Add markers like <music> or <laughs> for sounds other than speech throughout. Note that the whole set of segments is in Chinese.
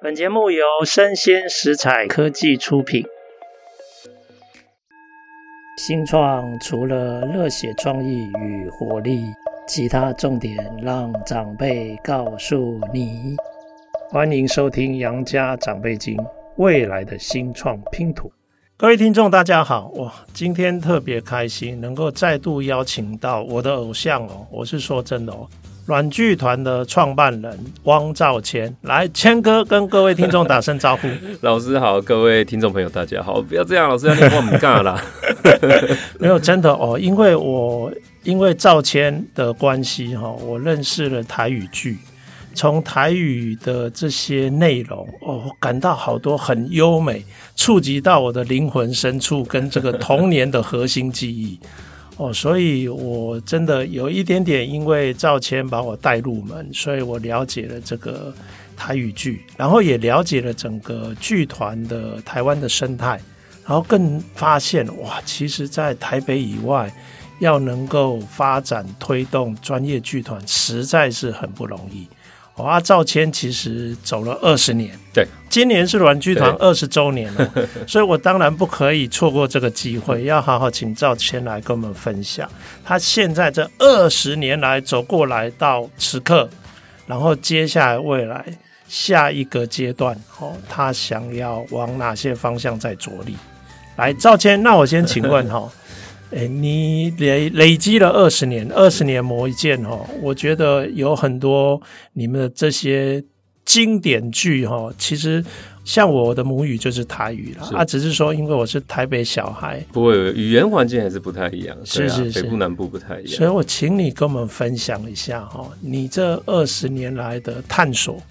本节目由生鲜食材科技出品。新创除了热血创意与活力，其他重点让长辈告诉你。欢迎收听《杨家长辈经》，未来的新创拼图。各位听众，大家好！哇，今天特别开心，能够再度邀请到我的偶像哦。我是说真的哦，阮剧团的创办人汪兆谦，来谦哥跟各位听众打声招呼。<laughs> 老师好，各位听众朋友大家好，不要这样，老师要你帮我们干啦。<laughs> 没有真的哦，因为我因为赵谦的关系哈，我认识了台语剧。从台语的这些内容哦，我感到好多很优美，触及到我的灵魂深处跟这个童年的核心记忆哦，所以我真的有一点点因为赵谦把我带入门，所以我了解了这个台语剧，然后也了解了整个剧团的台湾的生态，然后更发现哇，其实，在台北以外要能够发展推动专业剧团，实在是很不容易。阿赵谦其实走了二十年，对，今年是软剧团二十周年了，<laughs> 所以我当然不可以错过这个机会，<laughs> 要好好请赵谦来跟我们分享他现在这二十年来走过来到此刻，然后接下来未来下一个阶段，哦，他想要往哪些方向在着力？来，赵谦，那我先请问哈。<laughs> 哎，你累累积了二十年，二十年磨一剑哈，我觉得有很多你们的这些经典剧哈，其实像我的母语就是台语了啊，只是说因为我是台北小孩，不会语言环境还是不太一样，是是是，北部南部不太一样，所以我请你跟我们分享一下哈，你这二十年来的探索。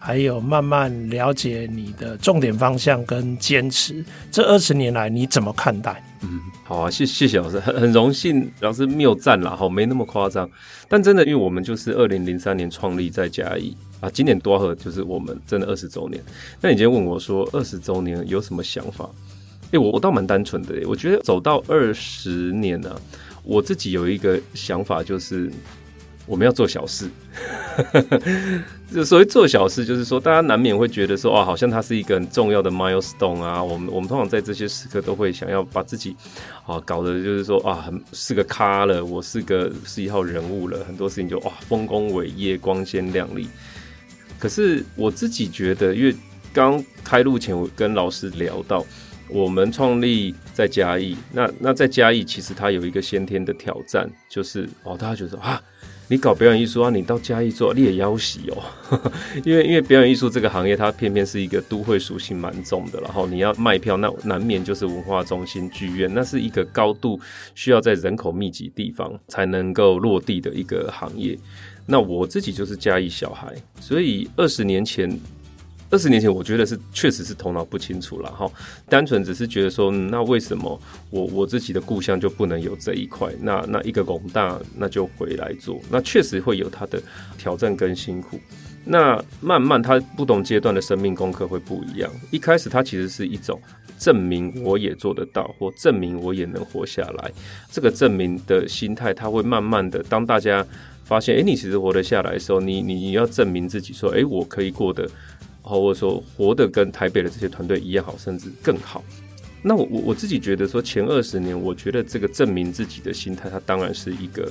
还有慢慢了解你的重点方向跟坚持，这二十年来你怎么看待？嗯，好啊，谢谢谢老师，很很荣幸老师谬赞啦，好，没那么夸张，但真的，因为我们就是二零零三年创立在嘉义啊，今年多喝就是我们真的二十周年。那你今天问我说二十周年有什么想法？诶、我我倒蛮单纯的，我觉得走到二十年呢、啊，我自己有一个想法就是。我们要做小事，就 <laughs> 所谓做小事，就是说大家难免会觉得说，哦，好像它是一个很重要的 milestone 啊。我们我们通常在这些时刻都会想要把自己啊搞得就是说啊，很是个咖了，我是个是一号人物了，很多事情就哇丰功伟业、光鲜亮丽。可是我自己觉得，因为刚开录前我跟老师聊到，我们创立在嘉义，那那在嘉义其实它有一个先天的挑战，就是哦，大家觉得啊。你搞表演艺术啊？你到嘉义做，你也要死哦。<laughs> 因为因为表演艺术这个行业，它偏偏是一个都会属性蛮重的。然后你要卖票，那难免就是文化中心剧院，那是一个高度需要在人口密集地方才能够落地的一个行业。那我自己就是嘉义小孩，所以二十年前。二十年前，我觉得是确实是头脑不清楚了哈，单纯只是觉得说，那为什么我我自己的故乡就不能有这一块？那那一个广大，那就回来做，那确实会有它的挑战跟辛苦。那慢慢，它不同阶段的生命功课会不一样。一开始，它其实是一种证明我也做得到，或证明我也能活下来。这个证明的心态，它会慢慢的，当大家发现，哎，你其实活得下来的时候，你你你要证明自己，说，哎，我可以过得。或者说活得跟台北的这些团队一样好，甚至更好。那我我我自己觉得说，前二十年，我觉得这个证明自己的心态，它当然是一个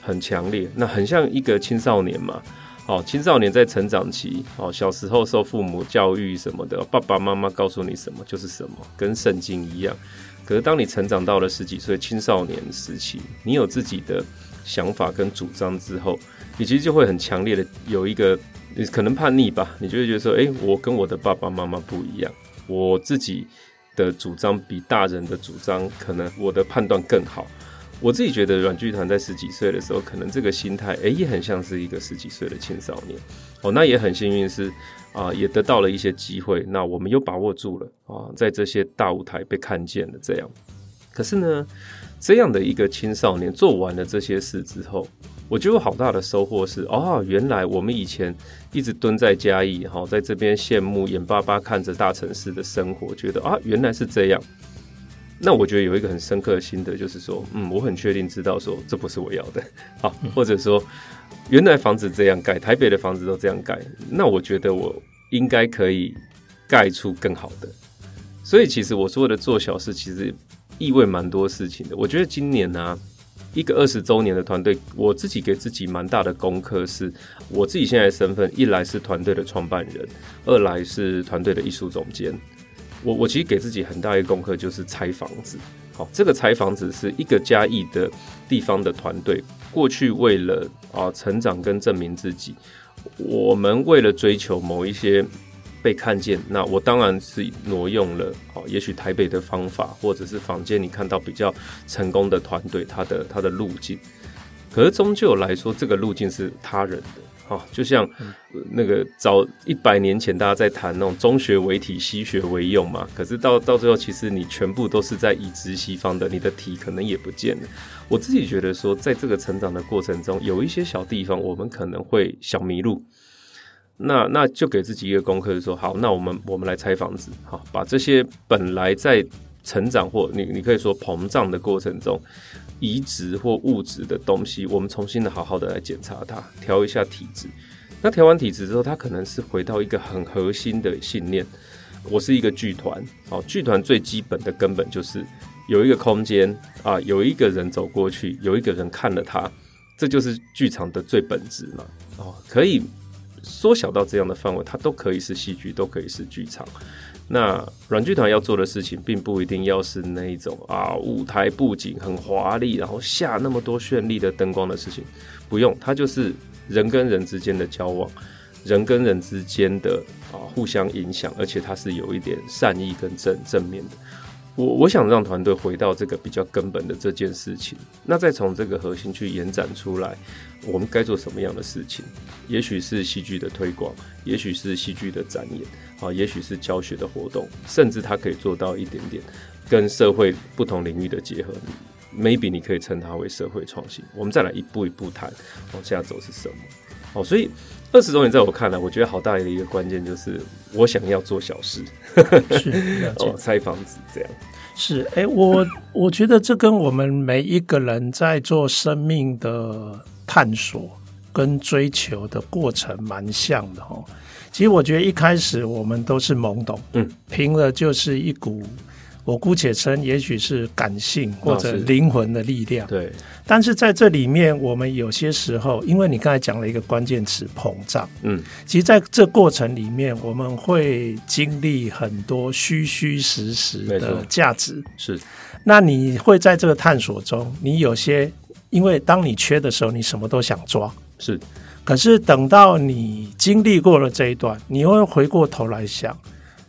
很强烈。那很像一个青少年嘛，哦，青少年在成长期，哦，小时候受父母教育什么的，爸爸妈妈告诉你什么就是什么，跟圣经一样。可是当你成长到了十几岁青少年时期，你有自己的想法跟主张之后，你其实就会很强烈的有一个。你可能叛逆吧，你就会觉得说，诶，我跟我的爸爸妈妈不一样，我自己的主张比大人的主张，可能我的判断更好。我自己觉得，阮剧团在十几岁的时候，可能这个心态，诶，也很像是一个十几岁的青少年。哦，那也很幸运是啊，也得到了一些机会，那我们又把握住了啊，在这些大舞台被看见了这样。可是呢，这样的一个青少年做完了这些事之后，我觉得好大的收获是哦，原来我们以前一直蹲在嘉义，哈，在这边羡慕眼巴巴看着大城市的生活，觉得啊，原来是这样。那我觉得有一个很深刻的心得，就是说，嗯，我很确定知道说这不是我要的，<laughs> 好，或者说原来房子这样盖，台北的房子都这样盖，那我觉得我应该可以盖出更好的。所以其实我说的做小事，其实意味蛮多事情的。我觉得今年呢、啊，一个二十周年的团队，我自己给自己蛮大的功课，是我自己现在的身份，一来是团队的创办人，二来是团队的艺术总监。我我其实给自己很大一个功课，就是拆房子。好，这个拆房子是一个嘉义的地方的团队，过去为了啊成长跟证明自己，我们为了追求某一些被看见，那我当然是挪用了哦，也许台北的方法，或者是坊间你看到比较成功的团队，他的他的路径，可是终究来说，这个路径是他人的。哦，就像那个早一百年前，大家在谈那种中学为体，西学为用嘛。可是到到最后，其实你全部都是在移植西方的，你的体可能也不见了。我自己觉得说，在这个成长的过程中，有一些小地方我们可能会小迷路。那那就给自己一个功课，就说好，那我们我们来拆房子，好，把这些本来在成长或你你可以说膨胀的过程中。移植或物质的东西，我们重新的好好的来检查它，调一下体质。那调完体质之后，它可能是回到一个很核心的信念。我是一个剧团，哦，剧团最基本的根本就是有一个空间啊，有一个人走过去，有一个人看了它，这就是剧场的最本质嘛。哦，可以缩小到这样的范围，它都可以是戏剧，都可以是剧场。那软剧团要做的事情，并不一定要是那一种啊，舞台布景很华丽，然后下那么多绚丽的灯光的事情，不用，它就是人跟人之间的交往，人跟人之间的啊互相影响，而且它是有一点善意跟正正面的。我我想让团队回到这个比较根本的这件事情，那再从这个核心去延展出来，我们该做什么样的事情？也许是戏剧的推广，也许是戏剧的展演，啊，也许是教学的活动，甚至它可以做到一点点跟社会不同领域的结合。Maybe 你可以称它为社会创新。我们再来一步一步谈往下走是什么？哦，所以二十周年在我看来，我觉得好大的一个关键就是我想要做小事，是 <laughs> 哦，拆房子这样。是，哎、欸，我我觉得这跟我们每一个人在做生命的探索跟追求的过程蛮像的哦。其实我觉得一开始我们都是懵懂，嗯，凭的就是一股。我姑且称，也许是感性或者灵魂的力量。对，但是在这里面，我们有些时候，因为你刚才讲了一个关键词“膨胀”，嗯，其实在这过程里面，我们会经历很多虚虚实实的价值。是，那你会在这个探索中，你有些，因为当你缺的时候，你什么都想抓。是，可是等到你经历过了这一段，你会回过头来想。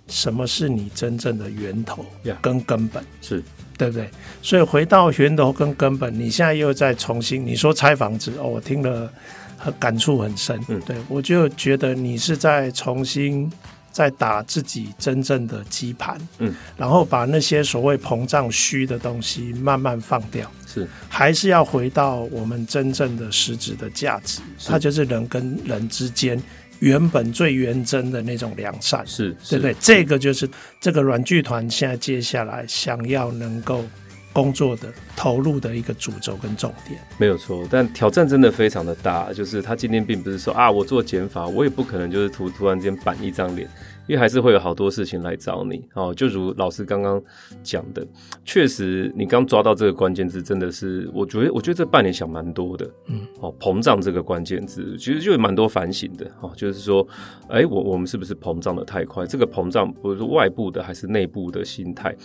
什么是你真正的源头跟根本？是对不对？所以回到源头跟根本，你现在又在重新你说拆房子哦，我听了很感触很深。嗯，对，我就觉得你是在重新在打自己真正的基盘，嗯，然后把那些所谓膨胀虚的东西慢慢放掉。是，还是要回到我们真正的实质的价值，它就是人跟人之间。原本最原真的那种良善，是，对不对？这个就是这个软剧团现在接下来想要能够工作的投入的一个主轴跟重点。没有错，但挑战真的非常的大。就是他今天并不是说啊，我做减法，我也不可能就是突突然间板一张脸。因为还是会有好多事情来找你哦，就如老师刚刚讲的，确实你刚抓到这个关键字，真的是我觉得，我觉得这半年想蛮多的，嗯，哦，膨胀这个关键字，其实就有蛮多反省的，哦，就是说，哎，我我们是不是膨胀的太快？这个膨胀，不是外部的还是内部的心态？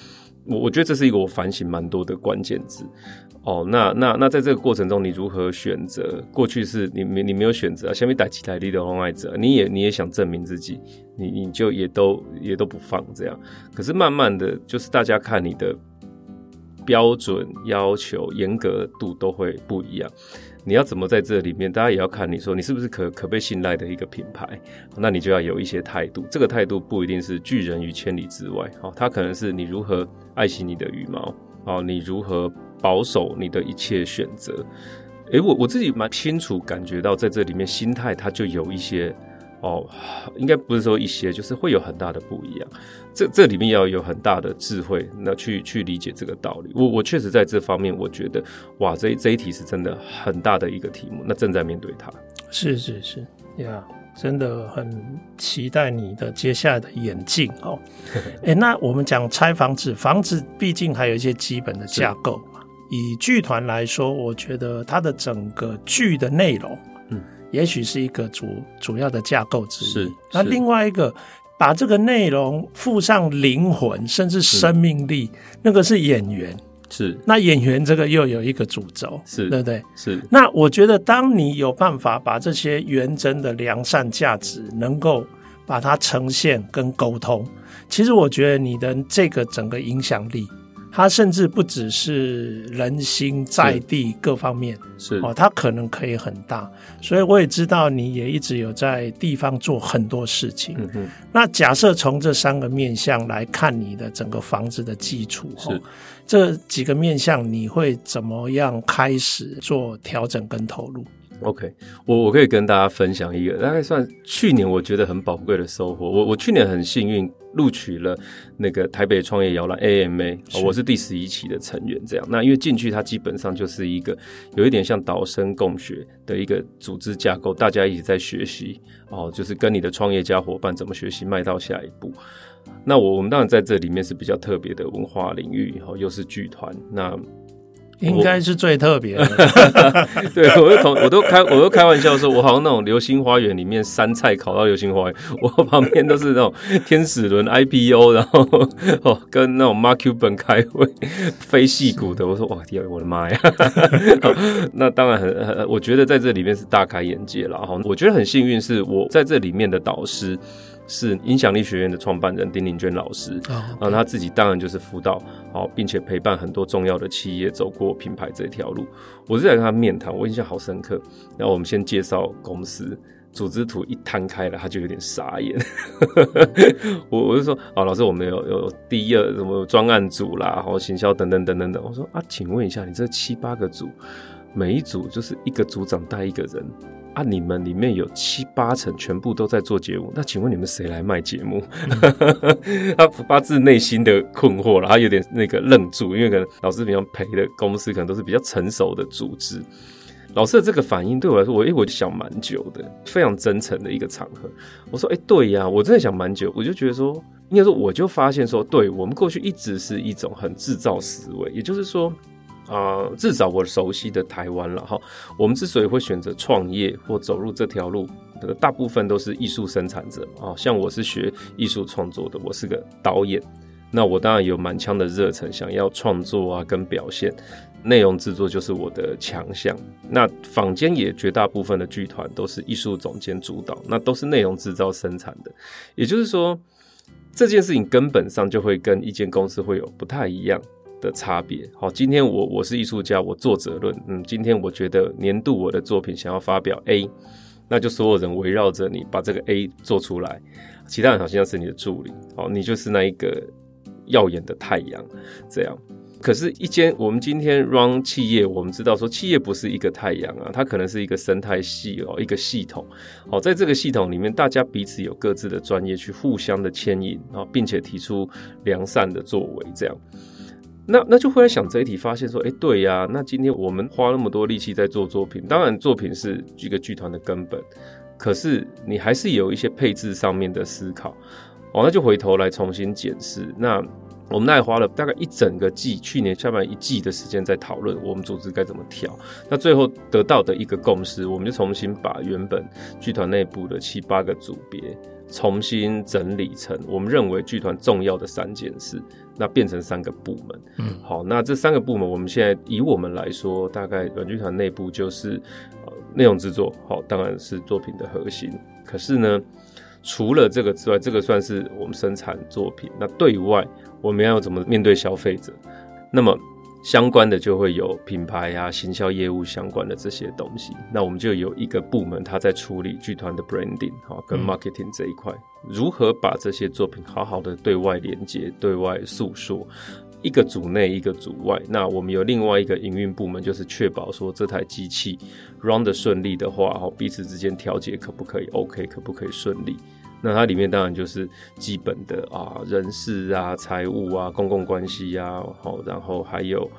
我我觉得这是一个我反省蛮多的关键字。哦，那那那在这个过程中，你如何选择？过去是你没你没有选择，下面打其他力的红爱者，你也你也想证明自己，你你就也都也都不放这样。可是慢慢的就是大家看你的标准要求严格度都会不一样。你要怎么在这里面？大家也要看你说你是不是可可被信赖的一个品牌，那你就要有一些态度。这个态度不一定是拒人于千里之外，好，它可能是你如何爱惜你的羽毛，哦，你如何。保守你的一切选择，诶、我我自己蛮清楚感觉到，在这里面心态它就有一些哦，应该不是说一些，就是会有很大的不一样。这这里面要有很大的智慧，那去去理解这个道理。我我确实在这方面，我觉得哇，这这一题是真的很大的一个题目，那正在面对它。是是是，呀、yeah.。真的很期待你的接下来的演进哦。<laughs> 哎，那我们讲拆房子，房子毕竟还有一些基本的架构嘛。以剧团来说，我觉得它的整个剧的内容，嗯，也许是一个主主要的架构之一。是，那另外一个把这个内容附上灵魂甚至生命力，那个是演员。是，那演员这个又有一个主轴，是对不对？是。那我觉得，当你有办法把这些原真的良善价值，能够把它呈现跟沟通，其实我觉得你的这个整个影响力。它甚至不只是人心在地各方面，是哦，它可能可以很大。所以我也知道你也一直有在地方做很多事情。嗯哼。那假设从这三个面向来看你的整个房子的基础，是这几个面向你会怎么样开始做调整跟投入？OK，我我可以跟大家分享一个大概算去年我觉得很宝贵的收获。我我去年很幸运录取了那个台北创业摇篮 AMA，是我是第十一期的成员。这样，那因为进去它基本上就是一个有一点像导生共学的一个组织架构，大家一起在学习哦，就是跟你的创业家伙伴怎么学习迈到下一步。那我我们当然在这里面是比较特别的文化领域，然后又是剧团那。应该是最特别的，<laughs> 对，我都同我都开我都开玩笑说，我好像那种流星花园里面山菜烤到流星花园，我旁边都是那种天使轮 IPO，然后哦跟那种 Mark Cuban 开会非矽谷的，我说哇天，我的妈呀！<laughs> 那当然很很，我觉得在这里面是大开眼界了哈。我觉得很幸运是我在这里面的导师。是影响力学院的创办人丁玲娟老师，啊、oh, 他自己当然就是辅导好，并且陪伴很多重要的企业走过品牌这条路。我是在跟他面谈，我印象好深刻。然后我们先介绍公司，组织图一摊开了，他就有点傻眼。<laughs> 我我就说，啊，老师，我们有有第一二什么专案组啦，然后行销等等等等等。我说啊，请问一下，你这七八个组，每一组就是一个组长带一个人。啊！你们里面有七八成全部都在做节目，那请问你们谁来卖节目？嗯、<laughs> 他发自内心的困惑了，他有点那个愣住，因为可能老师平常陪的公司可能都是比较成熟的组织。老师的这个反应对我来说，我诶，我就想蛮久的，非常真诚的一个场合。我说，诶，对呀，我真的想蛮久，我就觉得说，应该说，我就发现说，对我们过去一直是一种很制造思维，也就是说。啊、呃，至少我熟悉的台湾了哈。我们之所以会选择创业或走入这条路，大部分都是艺术生产者啊。像我是学艺术创作的，我是个导演，那我当然有满腔的热忱，想要创作啊跟表现，内容制作就是我的强项。那坊间也绝大部分的剧团都是艺术总监主导，那都是内容制造生产的。也就是说，这件事情根本上就会跟一间公司会有不太一样的差别。好，今天我我是艺术家，我作者论。嗯，今天我觉得年度我的作品想要发表 A，那就所有人围绕着你把这个 A 做出来，其他人好像是你的助理。好，你就是那一个耀眼的太阳。这样，可是，一间我们今天 run 企业，我们知道说企业不是一个太阳啊，它可能是一个生态系哦，一个系统。好，在这个系统里面，大家彼此有各自的专业去互相的牵引啊，并且提出良善的作为，这样。那那就会来想这一题，发现说，哎、对呀，那今天我们花那么多力气在做作品，当然作品是一个剧团的根本，可是你还是有一些配置上面的思考，哦，那就回头来重新检视。那我们那也花了大概一整个季，去年下半一季的时间在讨论我们组织该怎么调。那最后得到的一个共识，我们就重新把原本剧团内部的七八个组别重新整理成我们认为剧团重要的三件事。那变成三个部门，嗯，好，那这三个部门，我们现在以我们来说，大概软剧团内部就是呃内容制作，好，当然是作品的核心。可是呢，除了这个之外，这个算是我们生产作品。那对外我们要怎么面对消费者？那么相关的就会有品牌啊、行销业务相关的这些东西。那我们就有一个部门，他在处理剧团的 branding 好，跟 marketing 这一块。嗯如何把这些作品好好的对外连接、对外诉说？一个组内，一个组外。那我们有另外一个营运部门，就是确保说这台机器 run 的顺利的话，哦，彼此之间调节可不可以 OK，可不可以顺利？那它里面当然就是基本的啊，人事啊、财务啊、公共关系啊，好，然后还有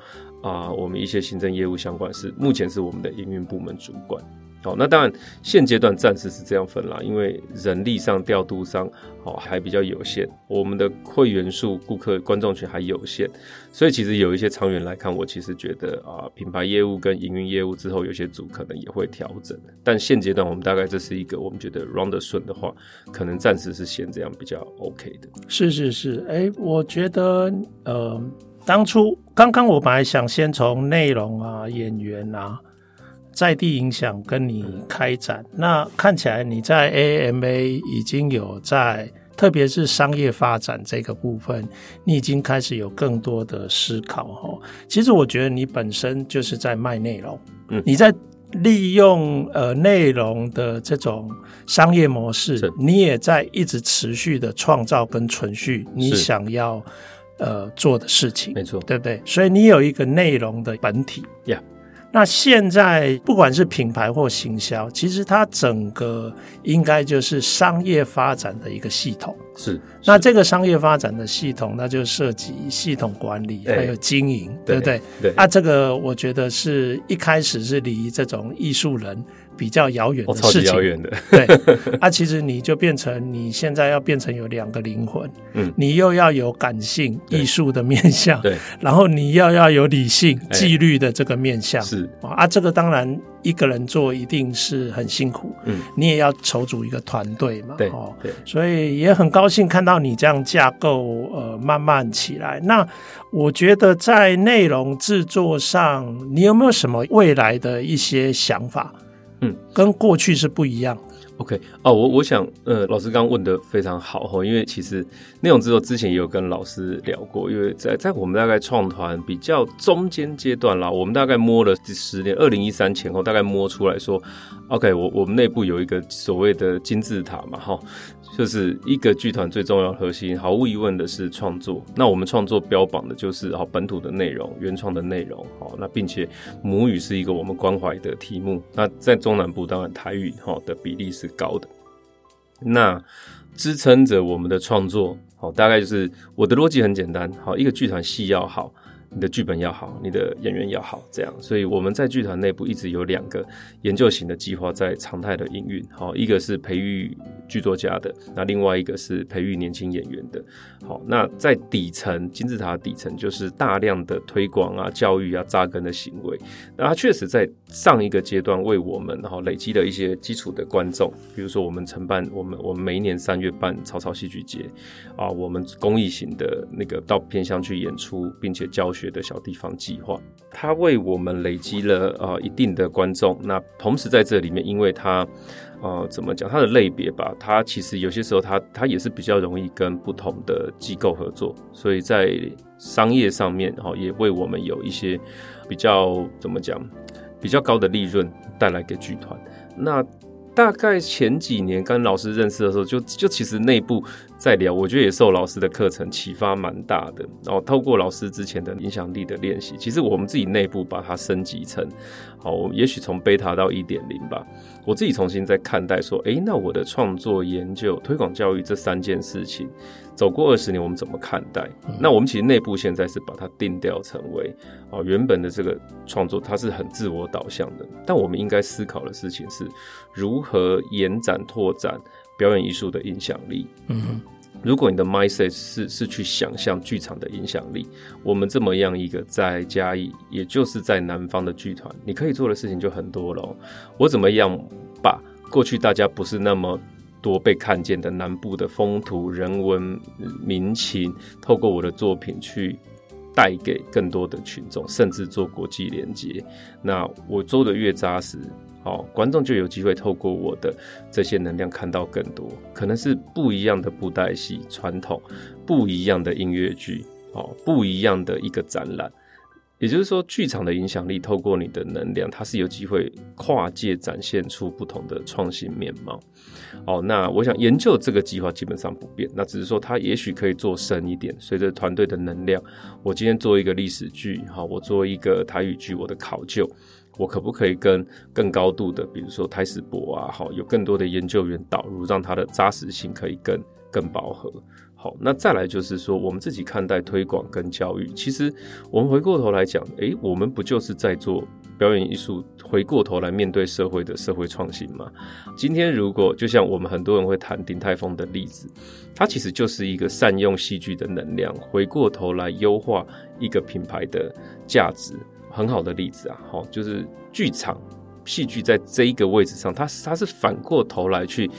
啊，我们一些行政业务相关是目前是我们的营运部门主管。好，那当然现阶段暂时是这样分啦，因为人力上调度上，哦还比较有限，我们的会员数、顾客、观众群还有限，所以其实有一些长远来看，我其实觉得啊，品牌业务跟营运业务之后有些组可能也会调整，但现阶段我们大概这是一个我们觉得 round 的顺的话，可能暂时是先这样比较 OK 的。是是是，哎、我觉得呃，当初刚刚我本来想先从内容啊、演员啊。在地影响跟你开展，那看起来你在 AAMA 已经有在，特别是商业发展这个部分，你已经开始有更多的思考哈。其实我觉得你本身就是在卖内容，嗯，你在利用呃内容的这种商业模式，你也在一直持续的创造跟存续你想要呃做的事情，没错，对不对？所以你有一个内容的本体呀。Yeah. 那现在不管是品牌或行销，其实它整个应该就是商业发展的一个系统。是，是那这个商业发展的系统，那就涉及系统管理，还有经营，对，对不对？对。啊，这个我觉得是一开始是离这种艺术人比较遥远的事情，超级遥远的。对，<laughs> 啊，其实你就变成你现在要变成有两个灵魂，嗯，你又要有感性艺术的面向，对，然后你要要有理性纪律的这个面向，是。啊，这个当然一个人做一定是很辛苦，嗯，你也要筹组一个团队嘛，对，哦，对，所以也很高兴看到你这样架构呃慢慢起来。那我觉得在内容制作上，你有没有什么未来的一些想法？跟过去是不一样的。OK，哦，我我想，呃，老师刚刚问的非常好哈，因为其实内容制作之前也有跟老师聊过，因为在在我们大概创团比较中间阶段啦，我们大概摸了十年，二零一三前后大概摸出来说，OK，我我们内部有一个所谓的金字塔嘛，哈。就是一个剧团最重要核心，毫无疑问的是创作。那我们创作标榜的就是好本土的内容、原创的内容，好，那并且母语是一个我们关怀的题目。那在中南部当然台语哈的比例是高的。那支撑着我们的创作，好，大概就是我的逻辑很简单，好，一个剧团戏要好。你的剧本要好，你的演员要好，这样，所以我们在剧团内部一直有两个研究型的计划在常态的营运。好，一个是培育剧作家的，那另外一个是培育年轻演员的。好，那在底层金字塔底层就是大量的推广啊、教育啊、扎根的行为。那它确实在上一个阶段为我们然后累积了一些基础的观众，比如说我们承办我们我们每一年三月办草草戏剧节啊，我们公益型的那个到偏乡去演出，并且教学学。的小地方计划，它为我们累积了呃一定的观众。那同时在这里面，因为它呃怎么讲，它的类别吧，它其实有些时候它它也是比较容易跟不同的机构合作，所以在商业上面哈，也为我们有一些比较怎么讲比较高的利润带来给剧团。那大概前几年跟老师认识的时候，就就其实内部在聊，我觉得也受老师的课程启发蛮大的。然后透过老师之前的影响力的练习，其实我们自己内部把它升级成，好，也许从贝塔到一点零吧。我自己重新在看待说，诶，那我的创作、研究、推广、教育这三件事情。走过二十年，我们怎么看待？那我们其实内部现在是把它定调成为哦，原本的这个创作它是很自我导向的，但我们应该思考的事情是如何延展拓展表演艺术的影响力。嗯，如果你的 mindset 是是去想象剧场的影响力，我们这么样一个在嘉义，也就是在南方的剧团，你可以做的事情就很多了。我怎么样把过去大家不是那么多被看见的南部的风土人文民情，透过我的作品去带给更多的群众，甚至做国际连接。那我做的越扎实，好，观众就有机会透过我的这些能量看到更多，可能是不一样的布袋戏传统，不一样的音乐剧，哦，不一样的一个展览。也就是说，剧场的影响力透过你的能量，它是有机会跨界展现出不同的创新面貌。哦，那我想研究这个计划基本上不变，那只是说它也许可以做深一点。随着团队的能量，我今天做一个历史剧，好，我做一个台语剧，我的考究，我可不可以跟更高度的，比如说台史博啊，好，有更多的研究员导入，让它的扎实性可以更更饱和。好，那再来就是说，我们自己看待推广跟教育，其实我们回过头来讲，诶，我们不就是在做表演艺术？回过头来面对社会的社会创新吗？今天如果就像我们很多人会谈鼎泰丰的例子，它其实就是一个善用戏剧的能量，回过头来优化一个品牌的价值，很好的例子啊！好，就是剧场戏剧在这一个位置上，它它是反过头来去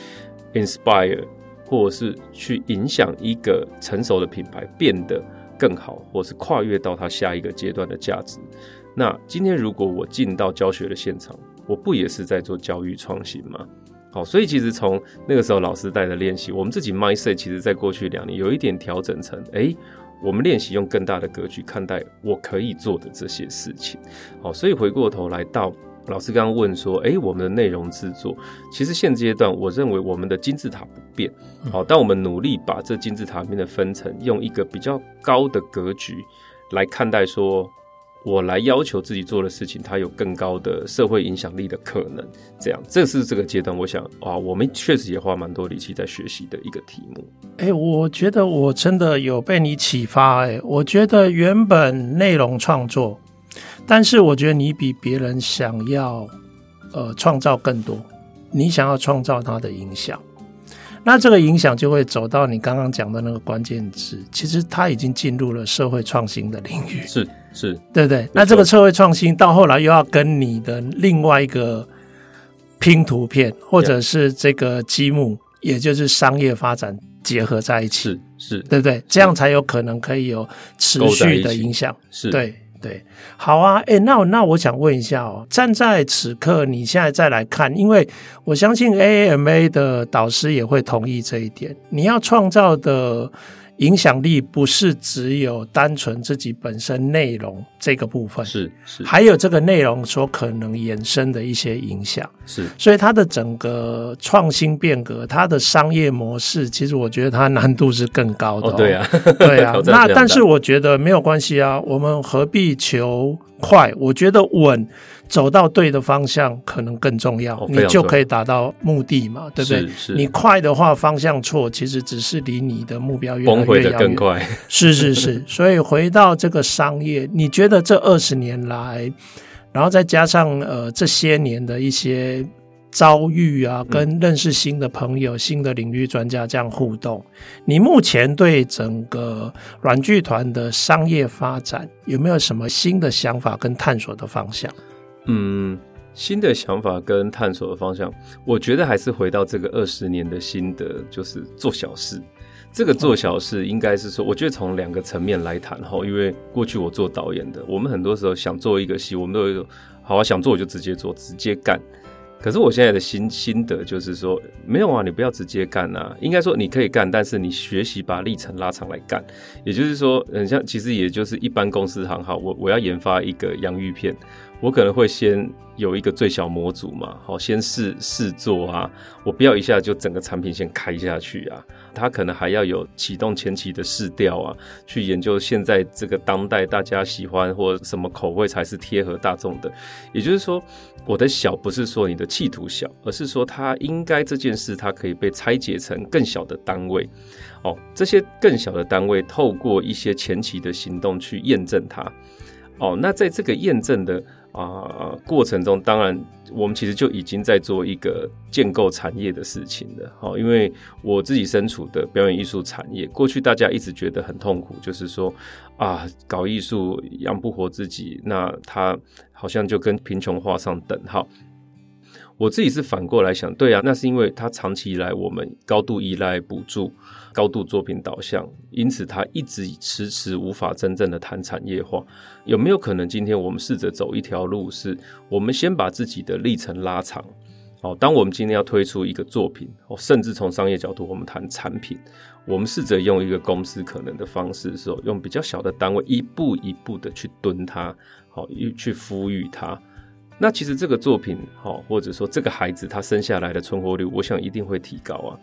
inspire。或者是去影响一个成熟的品牌变得更好，或是跨越到它下一个阶段的价值。那今天如果我进到教学的现场，我不也是在做教育创新吗？好，所以其实从那个时候老师带的练习，我们自己 mindset 其实在过去两年有一点调整成，哎、欸，我们练习用更大的格局看待我可以做的这些事情。好，所以回过头来到。老师刚刚问说：“诶，我们的内容制作，其实现阶段，我认为我们的金字塔不变。好，但我们努力把这金字塔里面的分层，用一个比较高的格局来看待，说我来要求自己做的事情，它有更高的社会影响力的可能。这样，这是这个阶段，我想啊，我们确实也花蛮多力气在学习的一个题目。诶，我觉得我真的有被你启发。诶，我觉得原本内容创作。”但是我觉得你比别人想要，呃，创造更多。你想要创造它的影响，那这个影响就会走到你刚刚讲的那个关键字。其实它已经进入了社会创新的领域，是是，对不对？那这个社会创新到后来又要跟你的另外一个拼图片，或者是这个积木，也就是商业发展结合在一起，是是，对不对？这样才有可能可以有持续的影响，是对。对，好啊，诶，那那我想问一下哦，站在此刻，你现在再来看，因为我相信 AAMA 的导师也会同意这一点，你要创造的。影响力不是只有单纯自己本身内容这个部分，是是，还有这个内容所可能衍生的一些影响，是。所以它的整个创新变革，它的商业模式，其实我觉得它难度是更高的哦。哦，对啊，对啊。<laughs> 那但是我觉得没有关系啊，我们何必求快？我觉得稳。走到对的方向可能更重要，哦、你就可以达到目的嘛，对不对？你快的话，方向错，其实只是离你的目标越来越遥远。崩溃的更快。是是是，<laughs> 所以回到这个商业，你觉得这二十年来，然后再加上呃这些年的一些遭遇啊，跟认识新的朋友、嗯、新的领域专家这样互动，你目前对整个软剧团的商业发展有没有什么新的想法跟探索的方向？嗯，新的想法跟探索的方向，我觉得还是回到这个二十年的心得，就是做小事。这个做小事应该是说，我觉得从两个层面来谈哈。因为过去我做导演的，我们很多时候想做一个戏，我们都有一种好啊，想做我就直接做，直接干。可是我现在的心心得就是说，没有啊，你不要直接干啊。应该说你可以干，但是你学习把历程拉长来干。也就是说，很像其实也就是一般公司行号，我我要研发一个洋芋片。我可能会先有一个最小模组嘛，好，先试试做啊，我不要一下就整个产品先开下去啊，它可能还要有启动前期的试调啊，去研究现在这个当代大家喜欢或什么口味才是贴合大众的。也就是说，我的小不是说你的企图小，而是说它应该这件事它可以被拆解成更小的单位，哦，这些更小的单位透过一些前期的行动去验证它，哦，那在这个验证的。啊，过程中当然，我们其实就已经在做一个建构产业的事情了。好，因为我自己身处的表演艺术产业，过去大家一直觉得很痛苦，就是说啊，搞艺术养不活自己，那他好像就跟贫穷画上等号。我自己是反过来想，对啊，那是因为他长期以来我们高度依赖补助。高度作品导向，因此他一直迟迟无法真正的谈产业化。有没有可能今天我们试着走一条路，是我们先把自己的历程拉长？哦，当我们今天要推出一个作品，哦，甚至从商业角度我们谈产品，我们试着用一个公司可能的方式的时候，用比较小的单位，一步一步的去蹲它，好，去呼吁它。那其实这个作品，好，或者说这个孩子他生下来的存活率，我想一定会提高啊。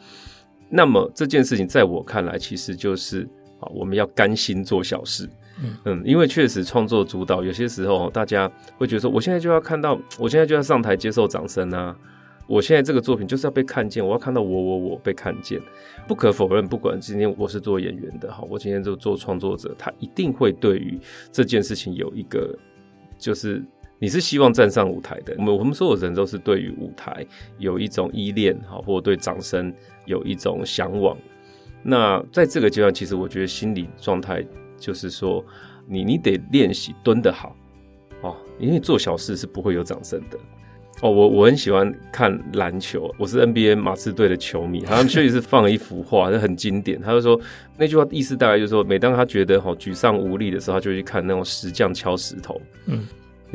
那么这件事情在我看来，其实就是啊，我们要甘心做小事，嗯嗯，因为确实创作主导，有些时候大家会觉得说，我现在就要看到，我现在就要上台接受掌声啊，我现在这个作品就是要被看见，我要看到我我我被看见。不可否认，不管今天我是做演员的哈，我今天就做创作者，他一定会对于这件事情有一个，就是你是希望站上舞台的。我们我们所有人都是对于舞台有一种依恋哈，或者对掌声有一种向往。那在这个阶段，其实我觉得心理状态就是说，你你得练习蹲得好哦，因为做小事是不会有掌声的。哦，我我很喜欢看篮球，我是 NBA 马刺队的球迷。他们确实是放了一幅画，就很经典。他就说那句话意思大概就是说，每当他觉得好沮丧无力的时候，他就去看那种石匠敲石头。嗯，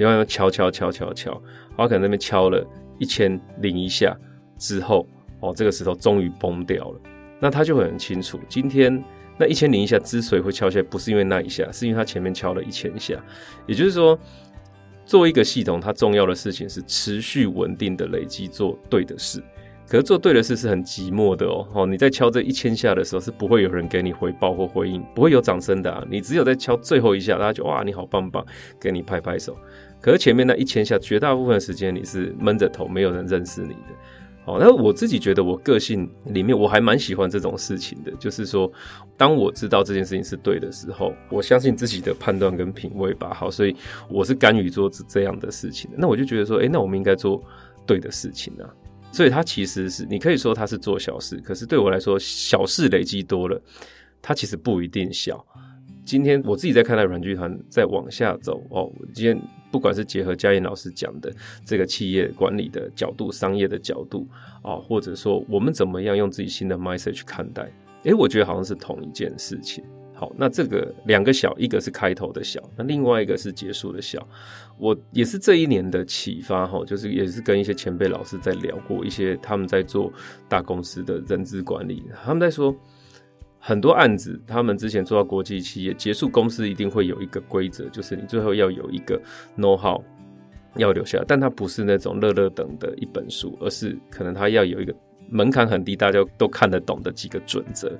然后敲敲敲敲敲，他可能那边敲了一千零一下之后，哦，这个石头终于崩掉了。那他就会很清楚，今天那一千零一下之所以会敲下来，不是因为那一下，是因为他前面敲了一千下。也就是说。做一个系统，它重要的事情是持续稳定的累积做对的事。可是做对的事是很寂寞的哦。哦，你在敲这一千下的时候，是不会有人给你回报或回应，不会有掌声的啊。你只有在敲最后一下，大家就哇，你好棒棒，给你拍拍手。可是前面那一千下，绝大部分时间你是闷着头，没有人认识你的。哦，那我自己觉得，我个性里面我还蛮喜欢这种事情的，就是说，当我知道这件事情是对的时候，我相信自己的判断跟品味吧。好，所以我是甘于做这样的事情。那我就觉得说，诶，那我们应该做对的事情啊。所以它其实是，你可以说它是做小事，可是对我来说，小事累积多了，它其实不一定小。今天我自己在看待软剧团再往下走哦，今天不管是结合嘉燕老师讲的这个企业管理的角度、商业的角度啊、或者说我们怎么样用自己新的 mindset 去看待，诶，我觉得好像是同一件事情。好，那这个两个小，一个是开头的小，那另外一个是结束的小。我也是这一年的启发哈，就是也是跟一些前辈老师在聊过一些他们在做大公司的人资管理，他们在说。很多案子，他们之前做到国际企业结束，公司一定会有一个规则，就是你最后要有一个 know-how 要留下，但它不是那种乐乐等的一本书，而是可能它要有一个门槛很低，大家都看得懂的几个准则，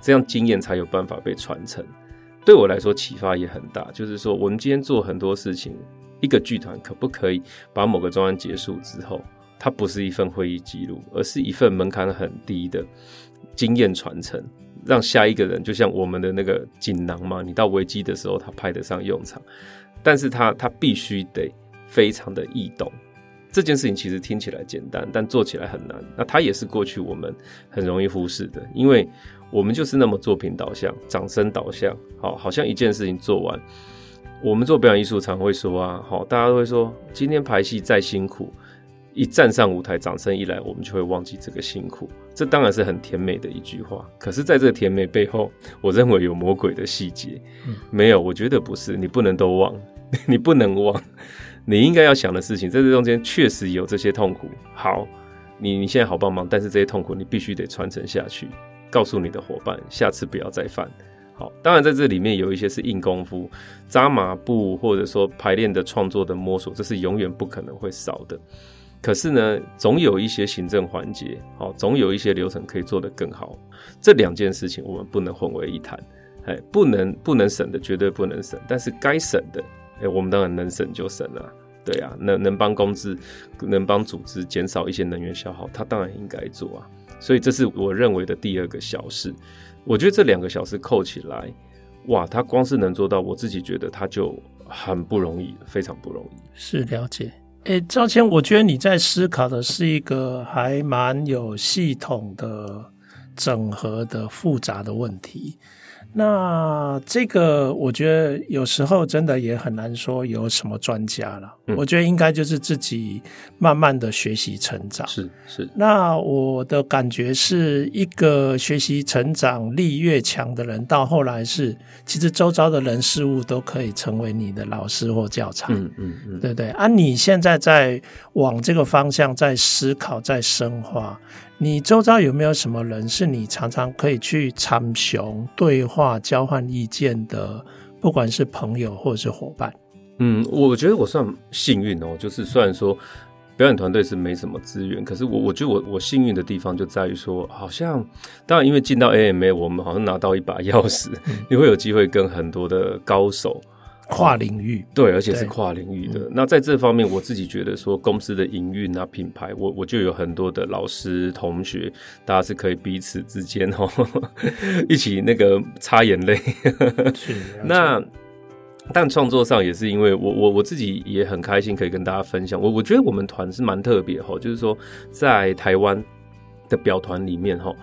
这样经验才有办法被传承。对我来说启发也很大，就是说我们今天做很多事情，一个剧团可不可以把某个专案结束之后，它不是一份会议记录，而是一份门槛很低的经验传承。让下一个人就像我们的那个锦囊嘛，你到危机的时候他派得上用场，但是他他必须得非常的易懂。这件事情其实听起来简单，但做起来很难。那他也是过去我们很容易忽视的，因为我们就是那么作品导向、掌声导向。好，好像一件事情做完，我们做表演艺术常会说啊，好，大家都会说今天排戏再辛苦。一站上舞台，掌声一来，我们就会忘记这个辛苦。这当然是很甜美的一句话，可是，在这个甜美背后，我认为有魔鬼的细节。嗯，没有，我觉得不是。你不能都忘，<laughs> 你不能忘。你应该要想的事情，在这中间确实有这些痛苦。好，你你现在好帮忙，但是这些痛苦你必须得传承下去，告诉你的伙伴，下次不要再犯。好，当然在这里面有一些是硬功夫，扎马步，或者说排练的创作的摸索，这是永远不可能会少的。可是呢，总有一些行政环节，好，总有一些流程可以做得更好。这两件事情我们不能混为一谈，哎，不能不能省的绝对不能省，但是该省的，哎，我们当然能省就省了，对啊，能能帮公司，能帮组织减少一些能源消耗，他当然应该做啊。所以这是我认为的第二个小事。我觉得这两个小事扣起来，哇，他光是能做到，我自己觉得他就很不容易，非常不容易。是了解。诶，赵谦，我觉得你在思考的是一个还蛮有系统的、整合的、复杂的问题。那这个我觉得有时候真的也很难说有什么专家了。嗯、我觉得应该就是自己慢慢的学习成长。是是。那我的感觉是一个学习成长力越强的人，到后来是其实周遭的人事物都可以成为你的老师或教材。嗯嗯嗯，对对。啊，你现在在往这个方向在思考，在深化。你周遭有没有什么人是你常常可以去参雄、对话、交换意见的？不管是朋友或者是伙伴。嗯，我觉得我算幸运哦。就是虽然说表演团队是没什么资源，可是我我觉得我我幸运的地方就在于说，好像当然因为进到 AMA，我们好像拿到一把钥匙，你会有机会跟很多的高手跨领域，对，而且是跨领域的。嗯、那在这方面，我自己觉得说，公司的营运啊、品牌，我我就有很多的老师同学，大家是可以彼此之间哦，<laughs> 一起那个擦眼泪。是那，但创作上也是因为我我我自己也很开心，可以跟大家分享。我我觉得我们团是蛮特别哈，就是说在台湾的表团里面哈。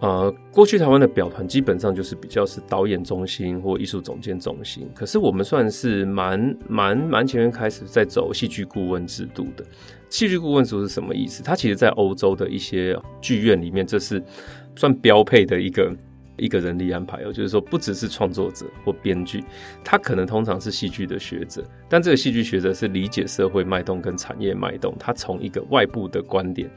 呃，过去台湾的表团基本上就是比较是导演中心或艺术总监中心，可是我们算是蛮蛮蛮前面开始在走戏剧顾问制度的。戏剧顾问制度是什么意思？它其实，在欧洲的一些剧院里面，这是算标配的一个 <laughs> 一个人力安排哦。就是说，不只是创作者或编剧，他可能通常是戏剧的学者，但这个戏剧学者是理解社会脉动跟产业脉动，他从一个外部的观点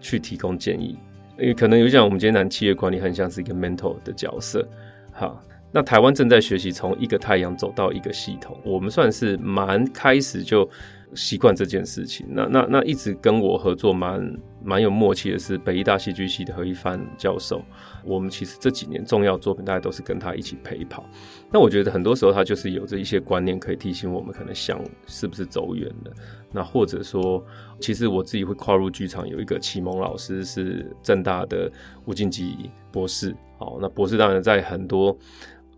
去提供建议。因为可能有讲，我们今天谈企业管理很像是一个 mental 的角色，好，那台湾正在学习从一个太阳走到一个系统，我们算是蛮开始就习惯这件事情。那那那一直跟我合作蛮蛮有默契的是北艺大戏剧系的何一帆教授，我们其实这几年重要作品大家都是跟他一起陪跑。那我觉得很多时候他就是有着一些观念可以提醒我们，可能想是不是走远了。那或者说，其实我自己会跨入剧场，有一个启蒙老师是政大的吴静吉博士。好，那博士当然在很多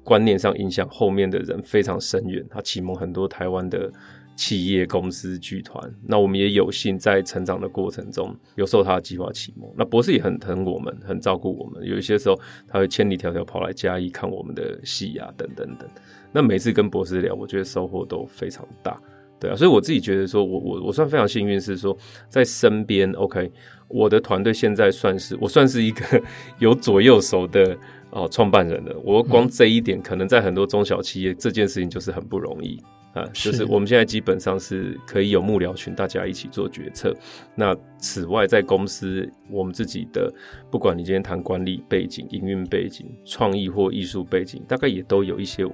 观念上影响后面的人非常深远，他启蒙很多台湾的企业公司剧团。那我们也有幸在成长的过程中有受他的计划启蒙。那博士也很疼我们，很照顾我们。有一些时候他会千里迢迢跑来嘉义看我们的戏啊，等等等。那每次跟博士聊，我觉得收获都非常大。对啊，所以我自己觉得说，我我我算非常幸运，是说在身边，OK，我的团队现在算是我算是一个有左右手的哦创办人了。我光这一点，可能在很多中小企业这件事情就是很不容易啊。就是我们现在基本上是可以有幕僚群，大家一起做决策。那此外，在公司我们自己的，不管你今天谈管理背景、营运背景、创意或艺术背景，大概也都有一些我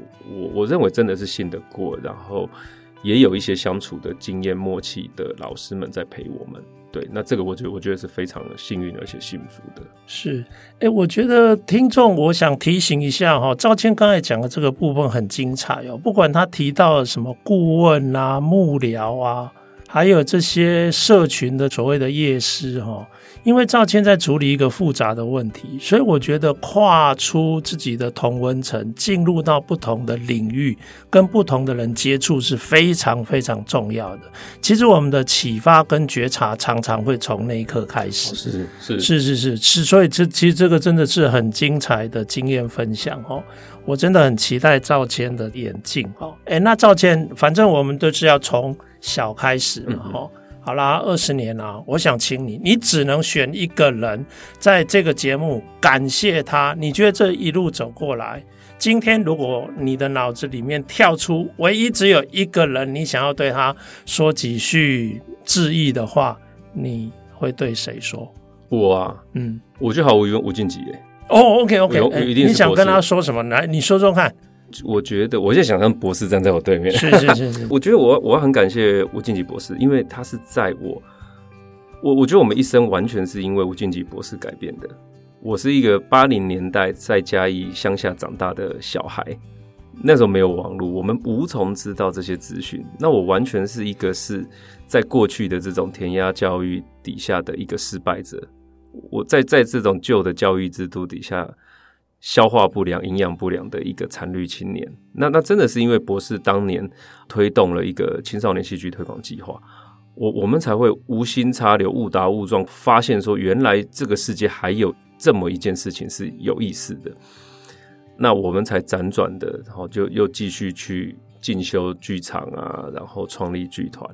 我认为真的是信得过，然后。也有一些相处的经验默契的老师们在陪我们，对，那这个我觉得我觉得是非常幸运而且幸福的。是，哎、我觉得听众，我想提醒一下哈，赵谦刚才讲的这个部分很精彩哦，不管他提到什么顾问啊、幕僚啊，还有这些社群的所谓的夜师哈。因为赵谦在处理一个复杂的问题，所以我觉得跨出自己的同温层，进入到不同的领域，跟不同的人接触是非常非常重要的。其实我们的启发跟觉察常常会从那一刻开始。是是是是是是，所以这其实这个真的是很精彩的经验分享哦。我真的很期待赵谦的演进哦。诶，那赵谦，反正我们都是要从小开始嘛，哦。好啦，二十年啦，我想请你，你只能选一个人，在这个节目感谢他。你觉得这一路走过来，今天如果你的脑子里面跳出唯一只有一个人，你想要对他说几句致意的话，你会对谁说？我啊，嗯，我就好无疑问吴静吉耶。哦，OK，OK，你想跟他说什么？来，你说说看。我觉得，我现在想让博士站在我对面。是是是是，<laughs> 我觉得我我要很感谢吴敬吉博士，因为他是在我，我我觉得我们一生完全是因为吴敬吉博士改变的。我是一个八零年代在嘉义乡下长大的小孩，那时候没有网络，我们无从知道这些资讯。那我完全是一个是在过去的这种填鸭教育底下的一个失败者。我在在这种旧的教育制度底下。消化不良、营养不良的一个残绿青年，那那真的是因为博士当年推动了一个青少年戏剧推广计划，我我们才会无心插柳、误打误撞，发现说原来这个世界还有这么一件事情是有意思的，那我们才辗转的，然后就又继续去进修剧场啊，然后创立剧团。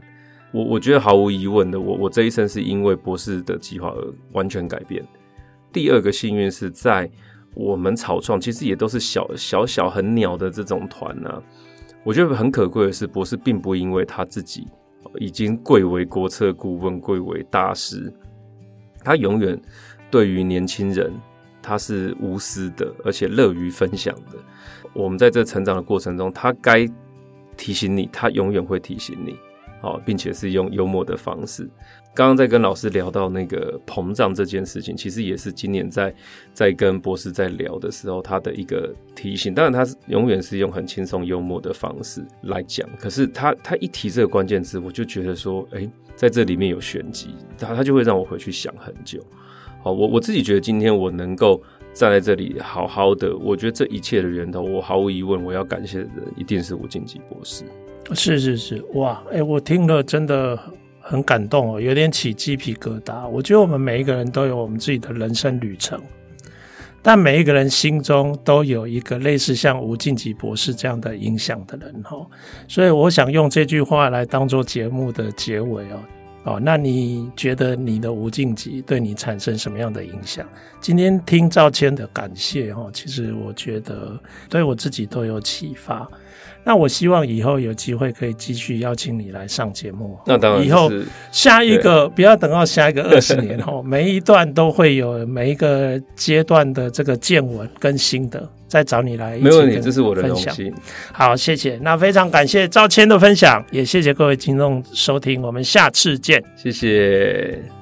我我觉得毫无疑问的，我我这一生是因为博士的计划而完全改变。第二个幸运是在。我们草创其实也都是小小小很鸟的这种团呢、我觉得很可贵的是，博士并不因为他自己已经贵为国策顾问、贵为大师，他永远对于年轻人他是无私的，而且乐于分享的。我们在这成长的过程中，他该提醒你，他永远会提醒你。好，并且是用幽默的方式。刚刚在跟老师聊到那个膨胀这件事情，其实也是今年在在跟博士在聊的时候，他的一个提醒。当然，他是永远是用很轻松幽默的方式来讲，可是他他一提这个关键词，我就觉得说，哎，在这里面有玄机，他他就会让我回去想很久。好，我我自己觉得今天我能够站在这里好好的，我觉得这一切的源头，我毫无疑问，我要感谢的人一定是吴敬吉博士。是是是，哇，哎，我听了真的。很感动哦，有点起鸡皮疙瘩。我觉得我们每一个人都有我们自己的人生旅程，但每一个人心中都有一个类似像吴敬吉博士这样的影响的人哈。所以我想用这句话来当做节目的结尾哦。哦，那你觉得你的吴敬吉对你产生什么样的影响？今天听赵谦的感谢哈，其实我觉得对我自己都有启发。那我希望以后有机会可以继续邀请你来上节目。那当然，以后下一个不要等到下一个二十年后，<laughs> 每一段都会有每一个阶段的这个见闻跟心得，再找你来一起题，这是我的荣幸。好，谢谢。那非常感谢赵谦的分享，也谢谢各位听众收听，我们下次见。谢谢。